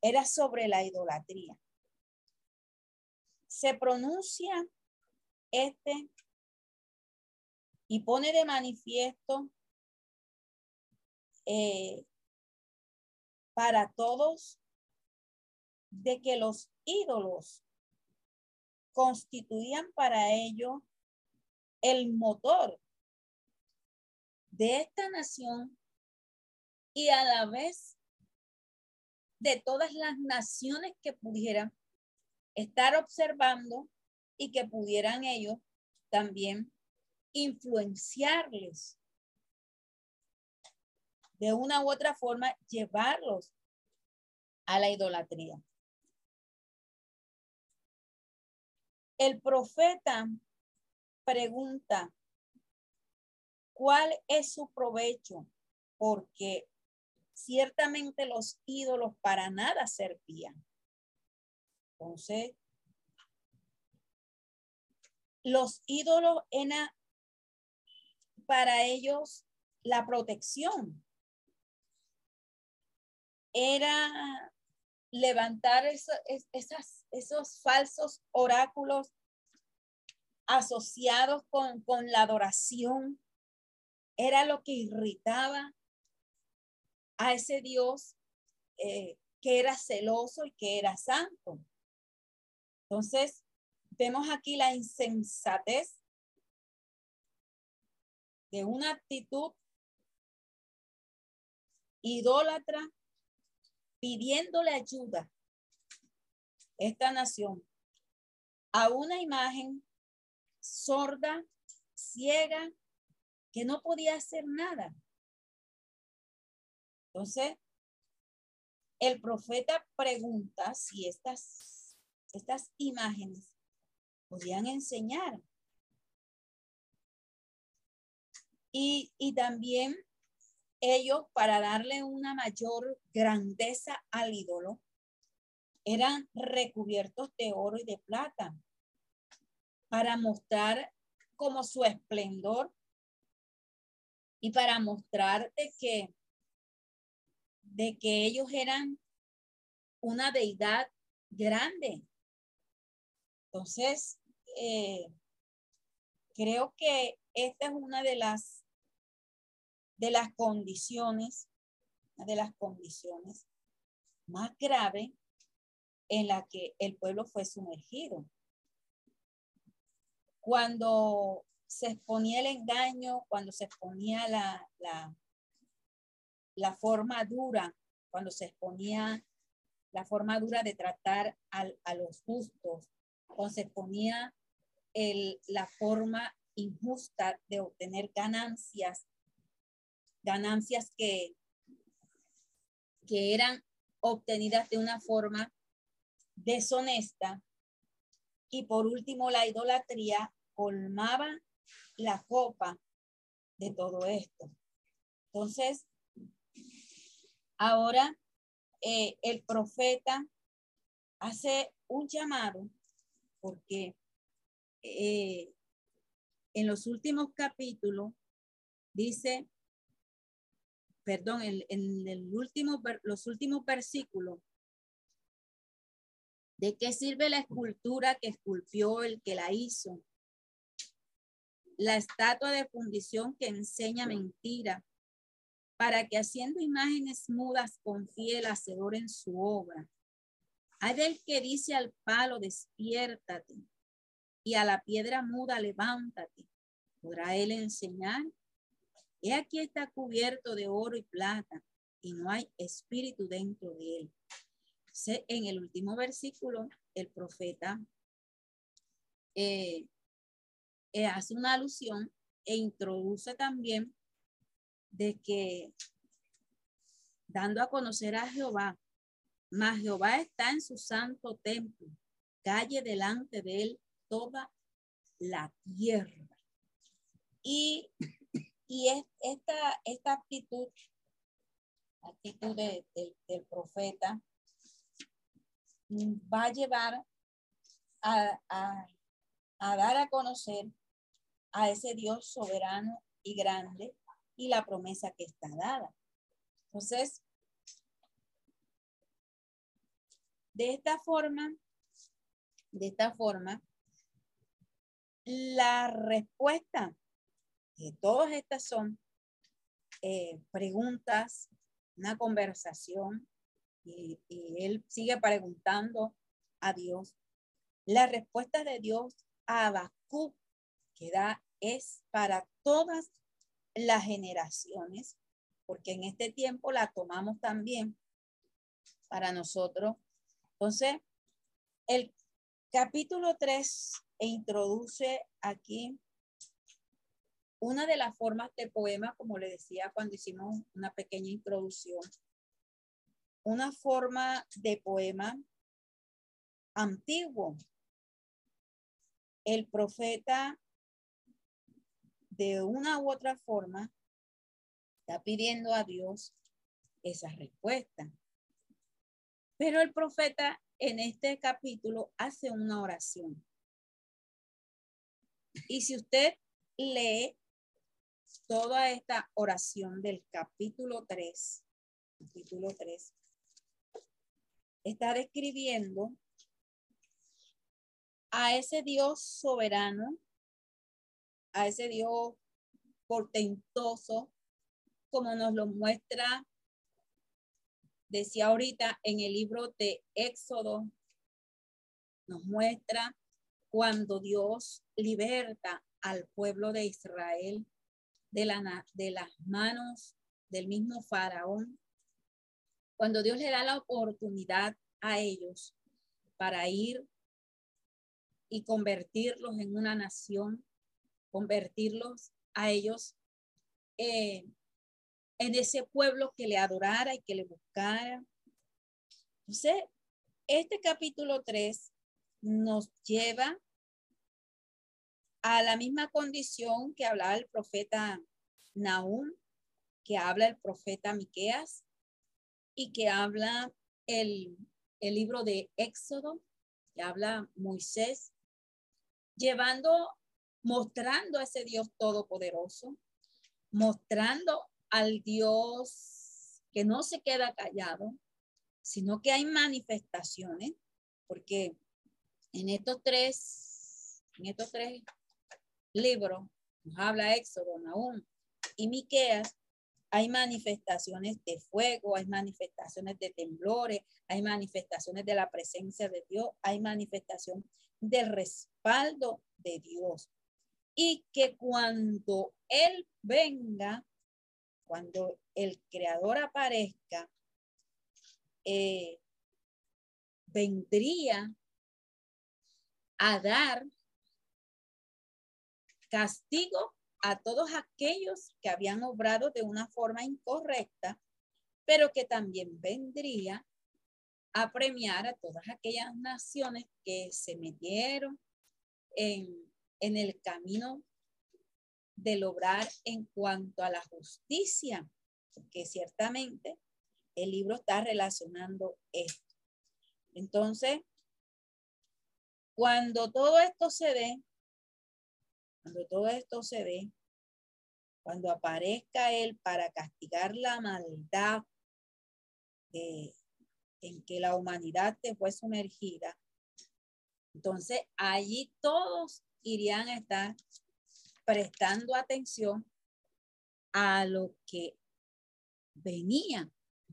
era sobre la idolatría. Se pronuncia este y pone de manifiesto eh, para todos de que los ídolos constituían para ello el motor de esta nación y a la vez de todas las naciones que pudieran estar observando y que pudieran ellos también influenciarles de una u otra forma llevarlos a la idolatría. El profeta pregunta, ¿cuál es su provecho? Porque ciertamente los ídolos para nada servían. Entonces, los ídolos eran para ellos la protección, era levantar esas, esos falsos oráculos asociados con, la adoración. Era lo que irritaba a ese Dios eh, que era celoso y que era santo. Entonces, vemos aquí la insensatez de una actitud idólatra pidiéndole ayuda esta nación a una imagen sorda, ciega, que no podía hacer nada. Entonces, el profeta pregunta si estas, estas imágenes podían enseñar. Y, y también ellos para darle una mayor grandeza al ídolo eran recubiertos de oro y de plata para mostrar como su esplendor y para mostrar de que de que ellos eran una deidad grande. Entonces, eh, creo que esta es una de las de las condiciones, de las condiciones más graves en la que el pueblo fue sumergido. Cuando se exponía el engaño, cuando se exponía la, la, forma dura, cuando se exponía la forma dura de tratar a los justos, o se ponía el, la forma injusta de obtener ganancias, ganancias que, que eran obtenidas de una forma deshonesta. Y por último, la idolatría colmaba la copa de todo esto. Entonces, ahora eh, el profeta hace un llamado porque eh, en los últimos capítulos dice, perdón, en, el último, los últimos versículos, ¿de qué sirve la escultura que esculpió el que la hizo? La estatua de fundición que enseña mentira para que haciendo imágenes mudas confíe el hacedor en su obra. Hay del que dice al palo, despiértate, y a la piedra muda, levántate. ¿Podrá él enseñar? He aquí está cubierto de oro y plata, y no hay espíritu dentro de él. En el último versículo, el profeta eh, eh, hace una alusión e introduce también de que dando a conocer a Jehová, mas Jehová está en su santo templo, calle delante de él toda la tierra. Y, y es, esta, esta actitud, actitud del profeta, va a llevar a, a dar a conocer a ese Dios soberano y grande y la promesa que está dada. Entonces, de esta forma, de esta forma, la respuesta de todas estas son eh, preguntas, una conversación, y, él sigue preguntando a Dios. La respuesta de Dios a Habacuc que da es para todas las generaciones, porque en este tiempo la tomamos también para nosotros. Entonces, el capítulo 3 introduce aquí una de las formas de poema, como le decía cuando hicimos una pequeña introducción, una forma de poema antiguo. El profeta de una u otra forma está pidiendo a Dios esa respuesta. Pero el profeta en este capítulo hace una oración. Y si usted lee toda esta oración del capítulo 3, capítulo 3, está describiendo a ese Dios soberano a ese Dios portentoso, como nos lo muestra, decía ahorita en el libro de Éxodo, nos muestra cuando Dios liberta al pueblo de Israel de, la, de las manos del mismo faraón, cuando Dios le da la oportunidad a ellos para ir y convertirlos en una nación convertirlos a ellos eh, en ese pueblo que le adorara y que le buscara. Entonces, este capítulo 3 nos lleva a la misma condición que hablaba el profeta Nahum, que habla el profeta Miqueas y que habla el, el libro de Éxodo, que habla Moisés, llevando mostrando a ese Dios todopoderoso, mostrando al Dios que no se queda callado, sino que hay manifestaciones, porque en estos tres, en estos tres libros, nos habla Éxodo, Nahum y Miqueas, hay manifestaciones de fuego, hay manifestaciones de temblores, hay manifestaciones de la presencia de Dios, hay manifestación del respaldo de Dios. Y que cuando Él venga, cuando el Creador aparezca, eh, vendría a dar castigo a todos aquellos que habían obrado de una forma incorrecta, pero que también vendría a premiar a todas aquellas naciones que se metieron en, en el camino de lograr en cuanto a la justicia, porque ciertamente el libro está relacionando esto. Entonces, cuando todo esto se dé, cuando todo esto se dé, cuando aparezca Él para castigar la maldad en que la humanidad te fue sumergida, entonces allí todos irían a estar prestando atención a lo que venía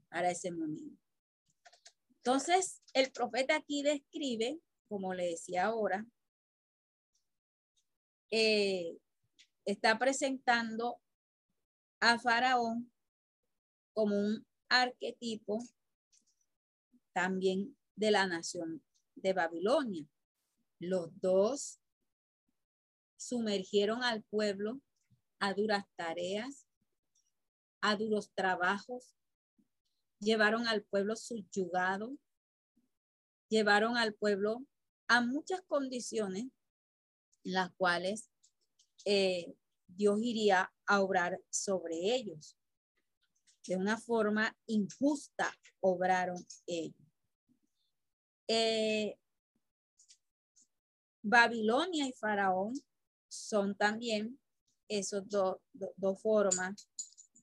para ese momento. Entonces, el profeta aquí describe, como le decía ahora, eh, está presentando a Faraón como un arquetipo también de la nación de Babilonia. Los dos sumergieron al pueblo a duras tareas, a duros trabajos, llevaron al pueblo subyugado, llevaron al pueblo a muchas condiciones en las cuales eh, Dios iría a obrar sobre ellos. De una forma injusta obraron ellos. Eh, Babilonia y Faraón son también esos dos formas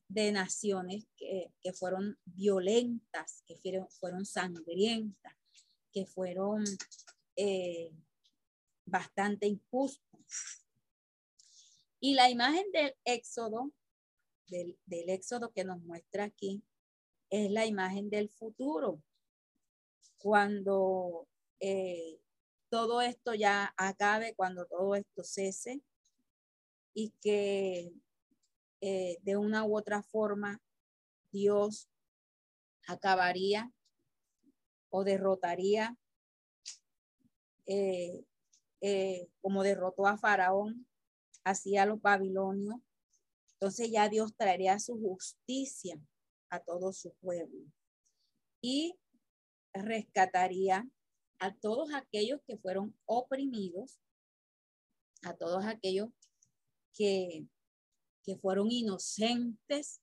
de naciones que, fueron violentas, que fueron, sangrientas, que fueron eh, bastante injustas. Y la imagen del éxodo, del, éxodo que nos muestra aquí, es la imagen del futuro. Cuando eh, todo esto ya acabe, cuando todo esto cese y que eh, de una u otra forma Dios acabaría o derrotaría eh, eh, como derrotó a Faraón, así a los babilonios. Entonces ya Dios traería su justicia a todo su pueblo y rescataría a todos aquellos que fueron oprimidos, a todos aquellos que que fueron inocentes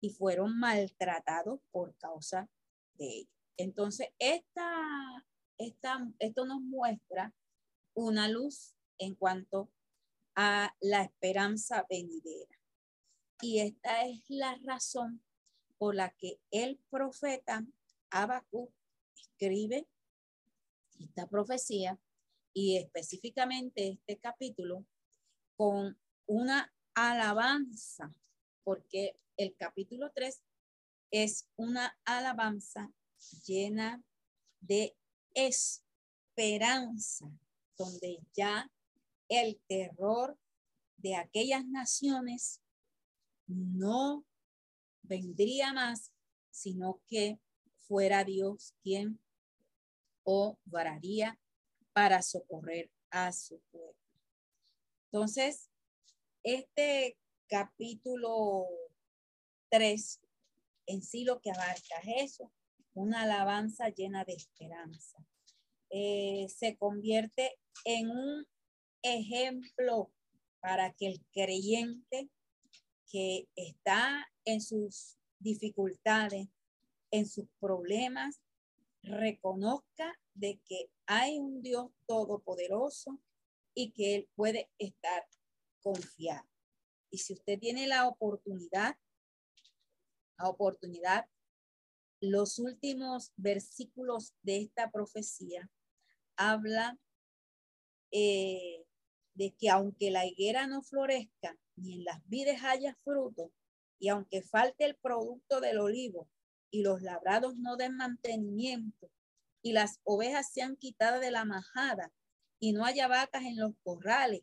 y fueron maltratados por causa de ello. Entonces, esta, esta, esto nos muestra una luz en cuanto a la esperanza venidera. Y esta es la razón por la que el profeta Habacuc escribe esta profecía y específicamente este capítulo con una alabanza, porque el capítulo 3 es una alabanza llena de esperanza, donde ya el terror de aquellas naciones no vendría más, sino que fuera Dios quien obraría para socorrer a su pueblo. Entonces, este capítulo 3 en sí lo que abarca es eso, una alabanza llena de esperanza. Eh, se convierte en un ejemplo para que el creyente que está en sus dificultades, en sus problemas, reconozca de que hay un Dios todopoderoso y que Él puede estar confiar. Y si usted tiene la oportunidad, la oportunidad, los últimos versículos de esta profecía habla eh, de que aunque la higuera no florezca, ni en las vides haya fruto, y aunque falte el producto del olivo, y los labrados no den mantenimiento, y las ovejas sean quitadas de la majada, y no haya vacas en los corrales,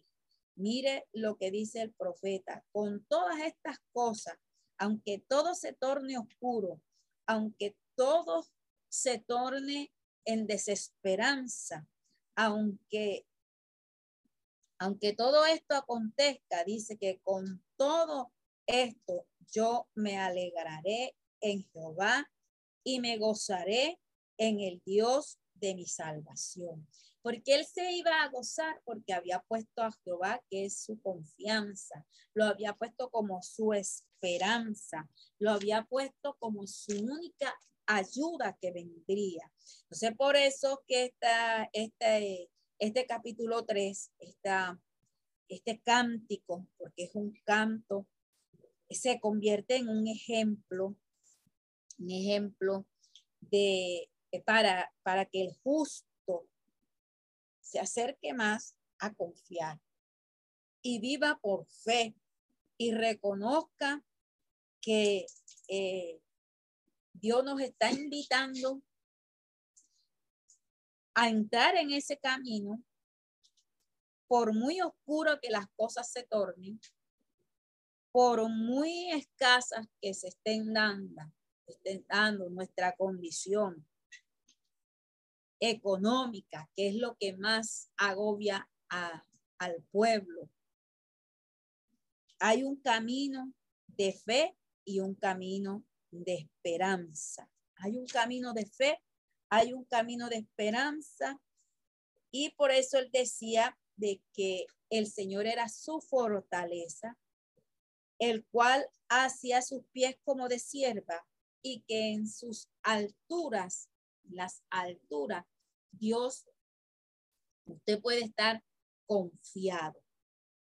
Mire lo que dice el profeta. Con todas estas cosas, aunque todo se torne oscuro, aunque todo se torne en desesperanza, aunque aunque todo esto acontezca, dice que con todo esto yo me alegraré en Jehová y me gozaré en el Dios de mi salvación. Porque él se iba a gozar porque había puesto a Jehová, que es su confianza, lo había puesto como su esperanza, lo había puesto como su única ayuda que vendría. Entonces, por eso que esta, este, este capítulo 3, esta, este cántico, porque es un canto, se convierte en un ejemplo, un ejemplo de para, para que el justo se acerque más a confiar y viva por fe y reconozca que eh, Dios nos está invitando a entrar en ese camino, por muy oscuro que las cosas se tornen, por muy escasas que se estén dando, estén dando nuestra condición económica, que es lo que más agobia al pueblo. Hay un camino de fe y un camino de esperanza. Hay un camino de fe, hay un camino de esperanza y por eso él decía de que el Señor era su fortaleza, el cual hacía sus pies como de sierva y que en sus alturas, las alturas, Dios, usted puede estar confiado.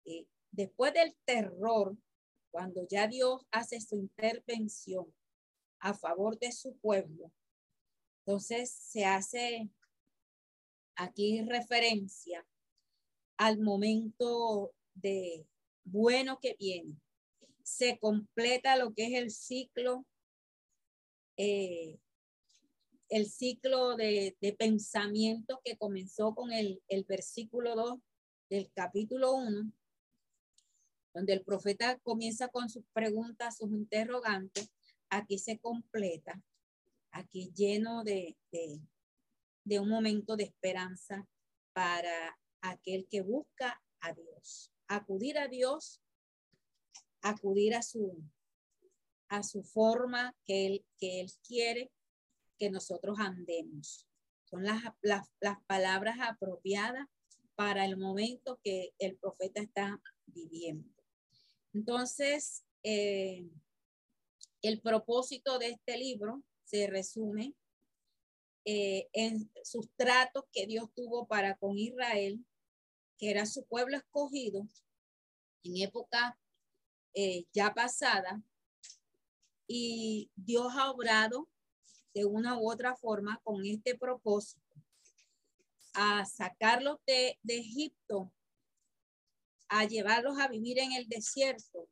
Eh, después del terror, cuando ya Dios hace su intervención a favor de su pueblo, entonces se hace aquí referencia al momento de bueno que viene. Se completa lo que es el ciclo, eh, el ciclo de, pensamiento que comenzó con el, el versículo 2 del capítulo 1, donde el profeta comienza con sus preguntas, sus interrogantes, aquí se completa, aquí lleno de, de, un momento de esperanza para aquel que busca a Dios. Acudir a Dios, acudir a su, a su forma que él, que él quiere que nosotros andemos. Son las, las, palabras apropiadas para el momento que el profeta está viviendo. Entonces, eh, el propósito de este libro se resume eh, en sus tratos que Dios tuvo para con Israel, que era su pueblo escogido en época eh, ya pasada, y Dios ha obrado de una u otra forma con este propósito, a sacarlos de, de Egipto, a llevarlos a vivir en el desierto,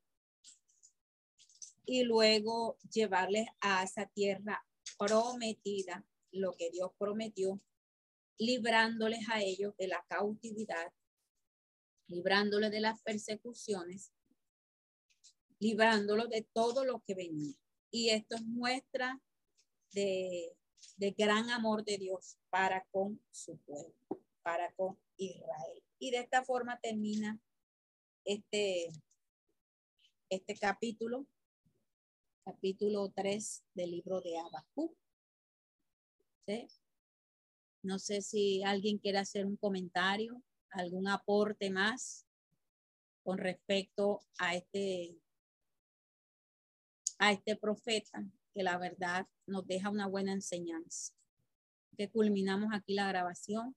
y luego llevarles a esa tierra prometida, lo que Dios prometió, librándoles a ellos de la cautividad, librándoles de las persecuciones, librándolos de todo lo que venía. Y esto es muestra de, de gran amor de Dios para con su pueblo, para con Israel. Y de esta forma termina este, este capítulo capítulo 3 del libro de Abacú. No sé si alguien quiere hacer un comentario, algún aporte más con respecto a este, a este profeta, que la verdad nos deja una buena enseñanza. Que culminamos aquí la grabación.